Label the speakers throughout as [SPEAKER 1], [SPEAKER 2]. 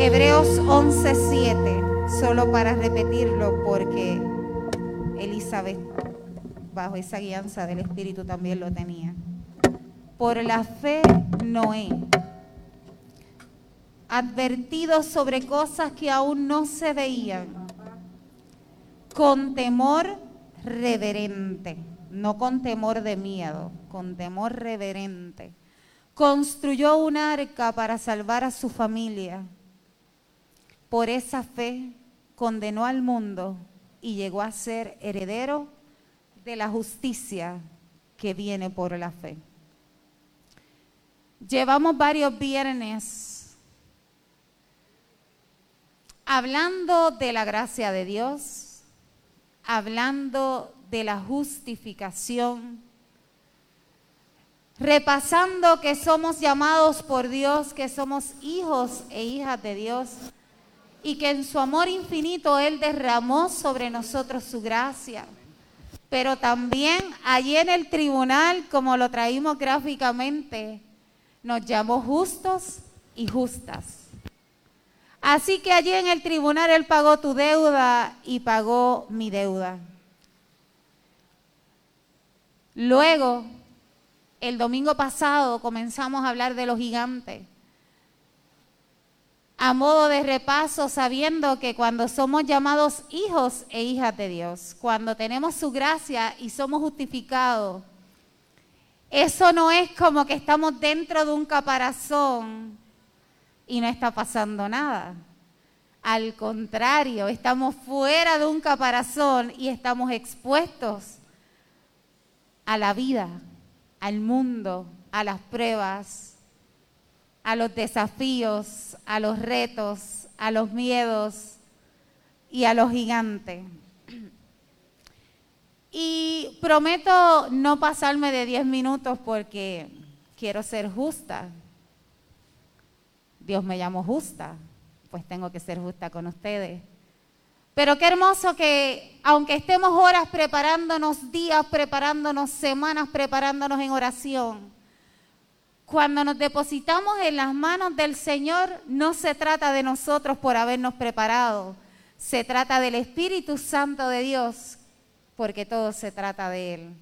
[SPEAKER 1] Hebreos 11:7, solo para repetirlo porque Elizabeth, bajo esa guianza del Espíritu, también lo tenía. Por la fe, Noé, advertido sobre cosas que aún no se veían, con temor reverente, no con temor de miedo, con temor reverente, construyó un arca para salvar a su familia. Por esa fe condenó al mundo y llegó a ser heredero de la justicia que viene por la fe. Llevamos varios viernes hablando de la gracia de Dios, hablando de la justificación, repasando que somos llamados por Dios, que somos hijos e hijas de Dios y que en su amor infinito Él derramó sobre nosotros su gracia. Pero también allí en el tribunal, como lo traímos gráficamente, nos llamó justos y justas. Así que allí en el tribunal Él pagó tu deuda y pagó mi deuda. Luego, el domingo pasado comenzamos a hablar de los gigantes a modo de repaso, sabiendo que cuando somos llamados hijos e hijas de Dios, cuando tenemos su gracia y somos justificados, eso no es como que estamos dentro de un caparazón y no está pasando nada. Al contrario, estamos fuera de un caparazón y estamos expuestos a la vida, al mundo, a las pruebas, a los desafíos, a los retos, a los miedos y a los gigantes. Y prometo no pasarme de 10 minutos porque quiero ser justa. Dios me llamó justa, pues tengo que ser justa con ustedes. Pero qué hermoso que aunque estemos horas preparándonos, días preparándonos, semanas preparándonos en oración, cuando nos depositamos en las manos del Señor, no se trata de nosotros por habernos preparado, se trata del Espíritu Santo de Dios, porque todo se trata de Él.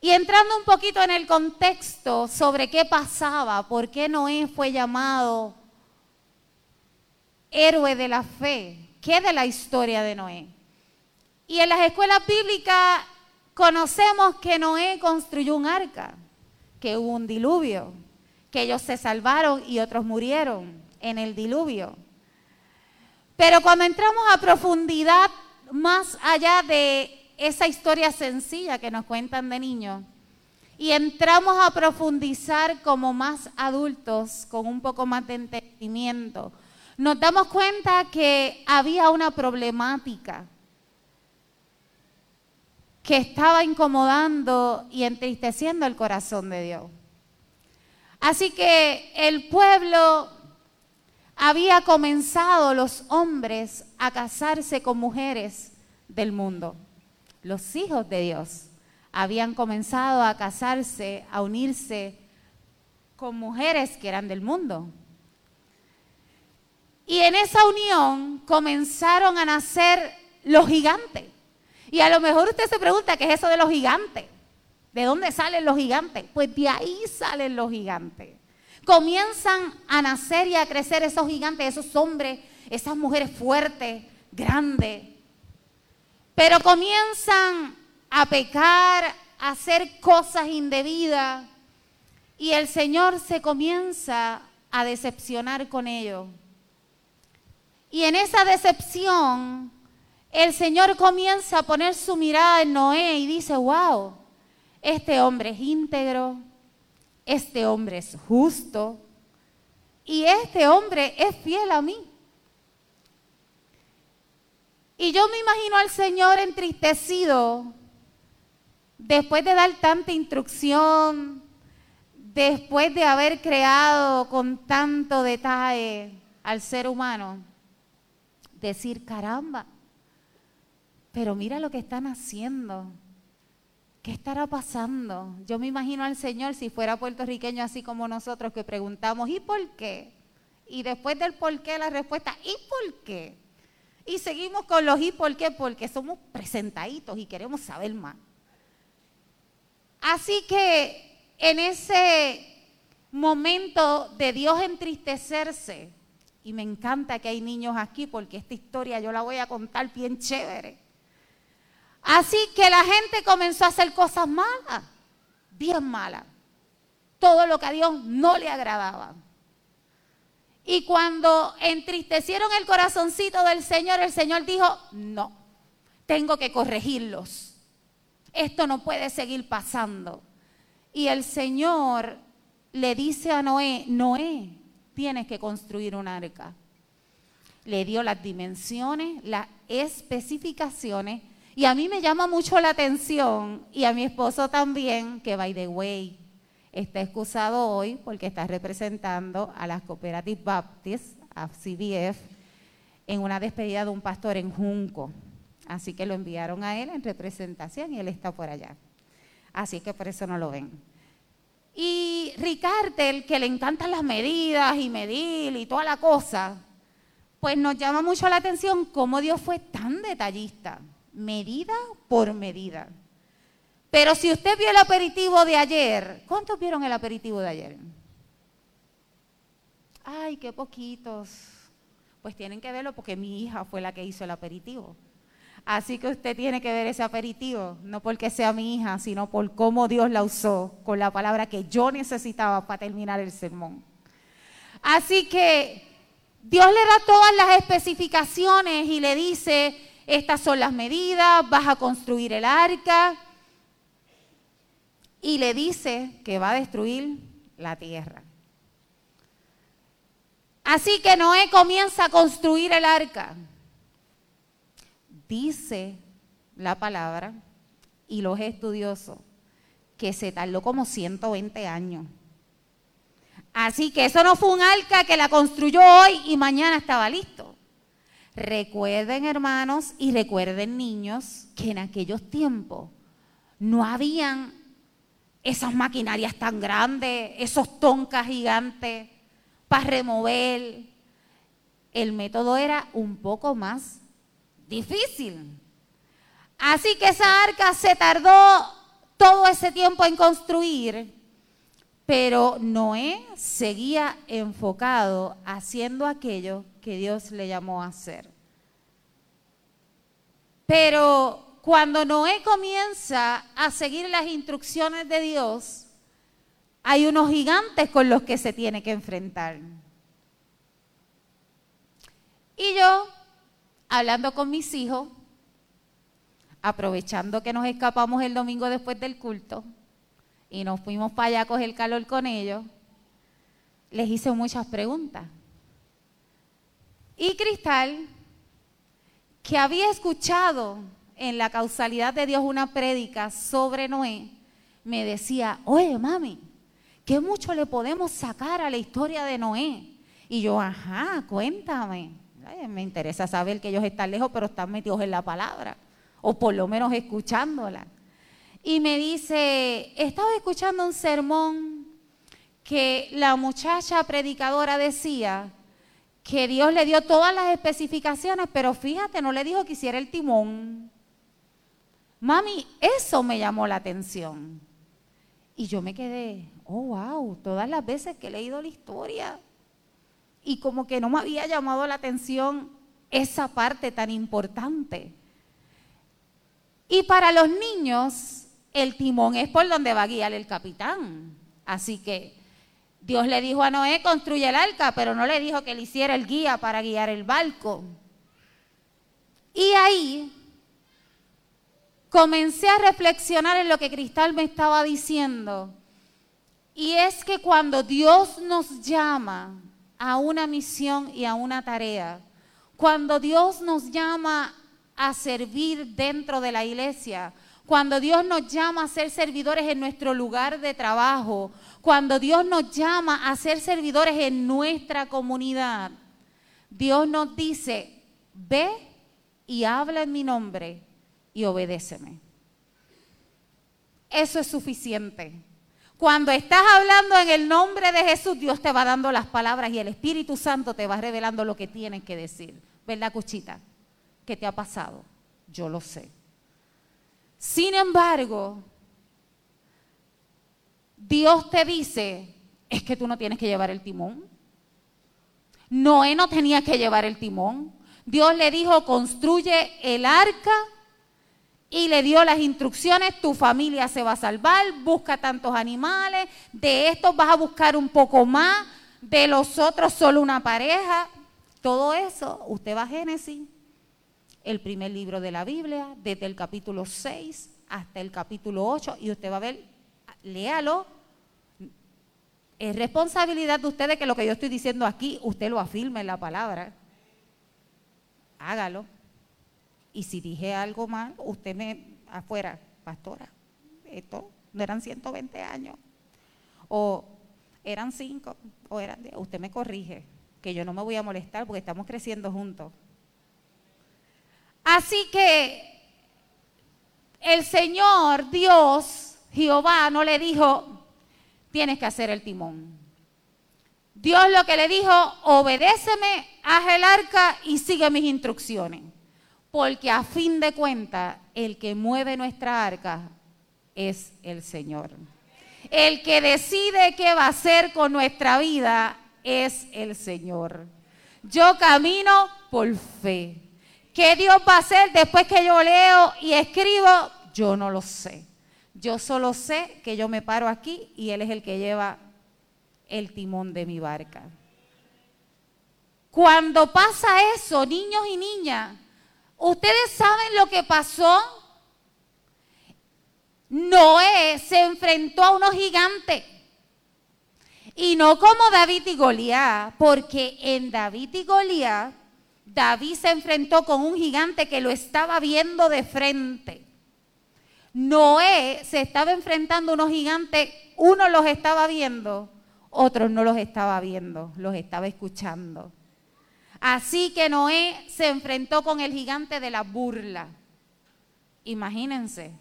[SPEAKER 1] Y entrando un poquito en el contexto sobre qué pasaba, por qué Noé fue llamado héroe de la fe, qué de la historia de Noé. Y en las escuelas bíblicas conocemos que Noé construyó un arca que hubo un diluvio, que ellos se salvaron y otros murieron en el diluvio. Pero cuando entramos a profundidad, más allá de esa historia sencilla que nos cuentan de niños, y entramos a profundizar como más adultos, con un poco más de entendimiento, nos damos cuenta que había una problemática que estaba incomodando y entristeciendo el corazón de Dios. Así que el pueblo había comenzado, los hombres, a casarse con mujeres del mundo. Los hijos de Dios habían comenzado a casarse, a unirse con mujeres que eran del mundo. Y en esa unión comenzaron a nacer los gigantes. Y a lo mejor usted se pregunta qué es eso de los gigantes. ¿De dónde salen los gigantes? Pues de ahí salen los gigantes. Comienzan a nacer y a crecer esos gigantes, esos hombres, esas mujeres fuertes, grandes. Pero comienzan a pecar, a hacer cosas indebidas. Y el Señor se comienza a decepcionar con ellos. Y en esa decepción el Señor comienza a poner su mirada en Noé y dice, wow, este hombre es íntegro, este hombre es justo y este hombre es fiel a mí. Y yo me imagino al Señor entristecido después de dar tanta instrucción, después de haber creado con tanto detalle al ser humano, decir, caramba, pero mira lo que están haciendo. ¿Qué estará pasando? Yo me imagino al Señor si fuera puertorriqueño así como nosotros que preguntamos, ¿y por qué? Y después del por qué, la respuesta, ¿y por qué? Y seguimos con los y por qué, porque somos presentaditos y queremos saber más. Así que en ese momento de Dios entristecerse, y me encanta que hay niños aquí porque esta historia yo la voy a contar bien chévere. Así que la gente comenzó a hacer cosas malas, bien malas. Todo lo que a Dios no le agradaba. Y cuando entristecieron el corazoncito del Señor, el Señor dijo, no, tengo que corregirlos. Esto no puede seguir pasando. Y el Señor le dice a Noé, Noé, tienes que construir un arca. Le dio las dimensiones, las especificaciones. Y a mí me llama mucho la atención, y a mi esposo también, que by the way, está excusado hoy porque está representando a las Cooperative Baptist, a CBF, en una despedida de un pastor en Junco. Así que lo enviaron a él en representación y él está por allá. Así que por eso no lo ven. Y Ricardo, que le encantan las medidas y medir y toda la cosa, pues nos llama mucho la atención cómo Dios fue tan detallista, medida por medida. Pero si usted vio el aperitivo de ayer, ¿cuántos vieron el aperitivo de ayer? Ay, qué poquitos. Pues tienen que verlo porque mi hija fue la que hizo el aperitivo. Así que usted tiene que ver ese aperitivo, no porque sea mi hija, sino por cómo Dios la usó con la palabra que yo necesitaba para terminar el sermón. Así que Dios le da todas las especificaciones y le dice, estas son las medidas, vas a construir el arca. Y le dice que va a destruir la tierra. Así que Noé comienza a construir el arca dice la palabra y los estudiosos que se tardó como 120 años. Así que eso no fue un arca que la construyó hoy y mañana estaba listo. Recuerden, hermanos, y recuerden, niños, que en aquellos tiempos no habían esas maquinarias tan grandes, esos toncas gigantes para remover. El método era un poco más difícil. Así que esa arca se tardó todo ese tiempo en construir, pero Noé seguía enfocado haciendo aquello que Dios le llamó a hacer. Pero cuando Noé comienza a seguir las instrucciones de Dios, hay unos gigantes con los que se tiene que enfrentar. Y yo hablando con mis hijos, aprovechando que nos escapamos el domingo después del culto y nos fuimos para allá a coger calor con ellos, les hice muchas preguntas. Y Cristal, que había escuchado en la causalidad de Dios una prédica sobre Noé, me decía, oye mami, ¿qué mucho le podemos sacar a la historia de Noé? Y yo, ajá, cuéntame me interesa saber que ellos están lejos, pero están metidos en la palabra, o por lo menos escuchándola. Y me dice, estaba escuchando un sermón que la muchacha predicadora decía que Dios le dio todas las especificaciones, pero fíjate, no le dijo que hiciera el timón. Mami, eso me llamó la atención. Y yo me quedé, oh, wow, todas las veces que he leído la historia, y como que no me había llamado la atención esa parte tan importante. Y para los niños, el timón es por donde va a guiar el capitán. Así que Dios le dijo a Noé, construye el arca, pero no le dijo que le hiciera el guía para guiar el barco. Y ahí comencé a reflexionar en lo que Cristal me estaba diciendo. Y es que cuando Dios nos llama, a una misión y a una tarea. Cuando Dios nos llama a servir dentro de la iglesia, cuando Dios nos llama a ser servidores en nuestro lugar de trabajo, cuando Dios nos llama a ser servidores en nuestra comunidad, Dios nos dice, ve y habla en mi nombre y obedéceme. Eso es suficiente. Cuando estás hablando en el nombre de Jesús, Dios te va dando las palabras y el Espíritu Santo te va revelando lo que tienes que decir. ¿Verdad, Cuchita? ¿Qué te ha pasado? Yo lo sé. Sin embargo, Dios te dice, es que tú no tienes que llevar el timón. Noé no tenía que llevar el timón. Dios le dijo, construye el arca y le dio las instrucciones, tu familia se va a salvar, busca tantos animales, de estos vas a buscar un poco más, de los otros solo una pareja. Todo eso, usted va a Génesis, el primer libro de la Biblia, desde el capítulo 6 hasta el capítulo 8, y usted va a ver, léalo. Es responsabilidad de ustedes que lo que yo estoy diciendo aquí, usted lo afirme en la palabra. Hágalo. Y si dije algo mal, usted me afuera, pastora, esto no eran 120 años, o eran 5, o eran usted me corrige, que yo no me voy a molestar porque estamos creciendo juntos. Así que el Señor, Dios, Jehová, no le dijo, tienes que hacer el timón. Dios lo que le dijo, obedéceme, haz el arca y sigue mis instrucciones porque a fin de cuentas el que mueve nuestra arca es el Señor. El que decide qué va a hacer con nuestra vida es el Señor. Yo camino por fe. ¿Qué Dios va a hacer después que yo leo y escribo? Yo no lo sé. Yo solo sé que yo me paro aquí y Él es el que lleva el timón de mi barca. Cuando pasa eso, niños y niñas, Ustedes saben lo que pasó. Noé se enfrentó a unos gigantes. Y no como David y Goliat, porque en David y Goliat, David se enfrentó con un gigante que lo estaba viendo de frente. Noé se estaba enfrentando a unos gigantes, uno los estaba viendo, otros no los estaba viendo, los estaba escuchando. Así que Noé se enfrentó con el gigante de la burla. Imagínense,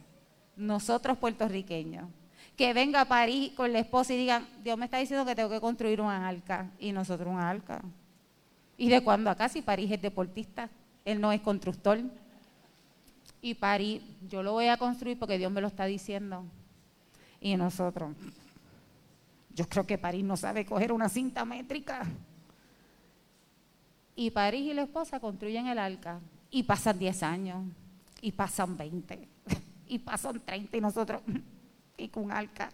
[SPEAKER 1] nosotros puertorriqueños, que venga a París con la esposa y digan, Dios me está diciendo que tengo que construir un arca y nosotros un arca. ¿Y de cuándo acá? Si París es deportista, él no es constructor. Y París, yo lo voy a construir porque Dios me lo está diciendo. Y nosotros, yo creo que París no sabe coger una cinta métrica. Y París y la esposa construyen el arca y pasan 10 años, y pasan 20, y pasan 30 y nosotros, y con arca.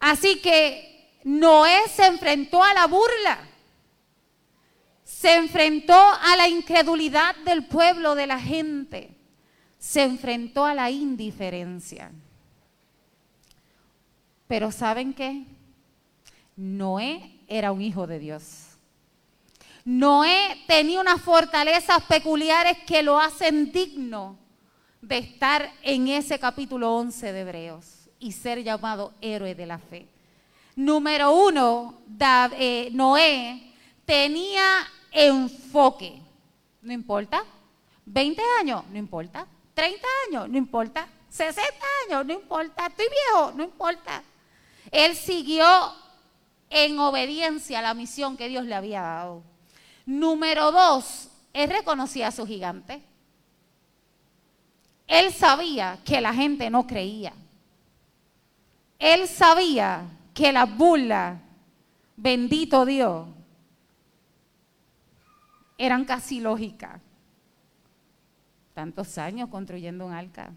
[SPEAKER 1] Así que Noé se enfrentó a la burla, se enfrentó a la incredulidad del pueblo, de la gente, se enfrentó a la indiferencia. Pero ¿saben qué? Noé era un hijo de Dios. Noé tenía unas fortalezas peculiares que lo hacen digno de estar en ese capítulo 11 de Hebreos y ser llamado héroe de la fe. Número uno, eh, Noé tenía enfoque. No importa. 20 años, no importa. 30 años, no importa. 60 años, no importa. Estoy viejo, no importa. Él siguió en obediencia a la misión que Dios le había dado. Número dos, él reconocía a su gigante. Él sabía que la gente no creía. Él sabía que la burla, bendito Dios, eran casi lógicas. Tantos años construyendo un arca.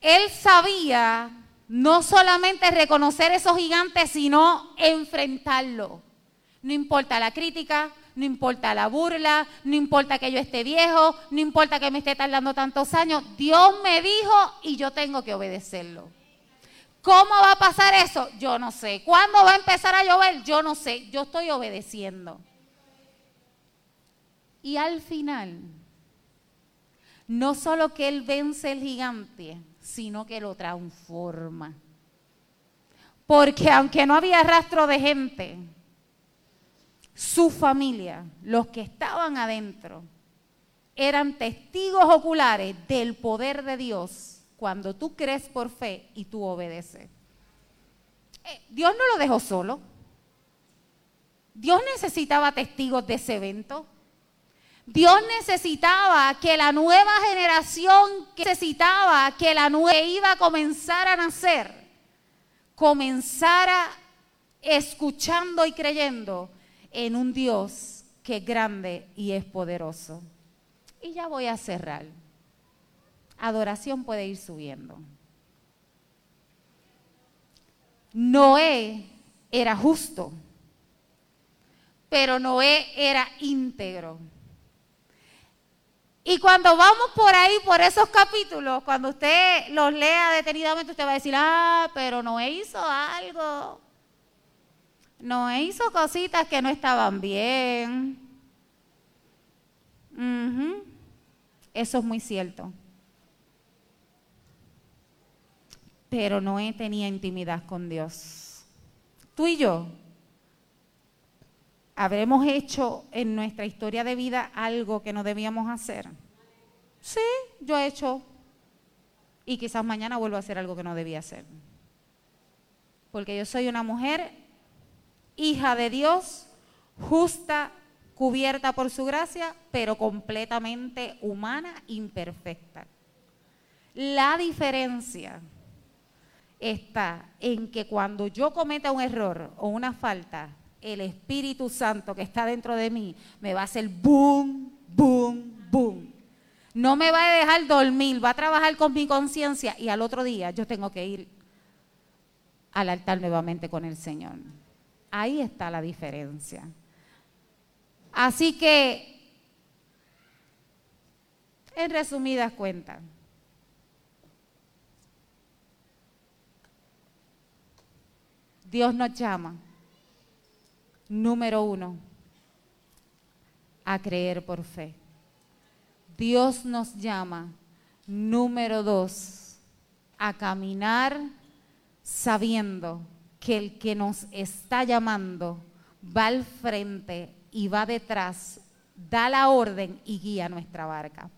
[SPEAKER 1] Él sabía no solamente reconocer esos gigantes, sino enfrentarlo. No importa la crítica, no importa la burla, no importa que yo esté viejo, no importa que me esté tardando tantos años. Dios me dijo y yo tengo que obedecerlo. ¿Cómo va a pasar eso? Yo no sé. ¿Cuándo va a empezar a llover? Yo no sé. Yo estoy obedeciendo. Y al final, no solo que Él vence el gigante, sino que lo transforma. Porque aunque no había rastro de gente, su familia, los que estaban adentro, eran testigos oculares del poder de Dios cuando tú crees por fe y tú obedeces. Eh, Dios no lo dejó solo. Dios necesitaba testigos de ese evento. Dios necesitaba que la nueva generación que necesitaba que la nueva iba a comenzar a nacer, comenzara escuchando y creyendo en un Dios que es grande y es poderoso. Y ya voy a cerrar. Adoración puede ir subiendo. Noé era justo, pero Noé era íntegro. Y cuando vamos por ahí, por esos capítulos, cuando usted los lea detenidamente, usted va a decir, ah, pero Noé hizo algo. Noé hizo cositas que no estaban bien. Eso es muy cierto. Pero Noé tenía intimidad con Dios. Tú y yo ¿Habremos hecho en nuestra historia de vida algo que no debíamos hacer? Sí, yo he hecho. Y quizás mañana vuelvo a hacer algo que no debía hacer. Porque yo soy una mujer, hija de Dios, justa, cubierta por su gracia, pero completamente humana, imperfecta. La diferencia está en que cuando yo cometa un error o una falta, el Espíritu Santo que está dentro de mí me va a hacer boom, boom, boom. No me va a dejar dormir, va a trabajar con mi conciencia y al otro día yo tengo que ir al altar nuevamente con el Señor. Ahí está la diferencia. Así que, en resumidas cuentas, Dios nos llama Número uno, a creer por fe. Dios nos llama. Número dos, a caminar sabiendo que el que nos está llamando va al frente y va detrás, da la orden y guía nuestra barca.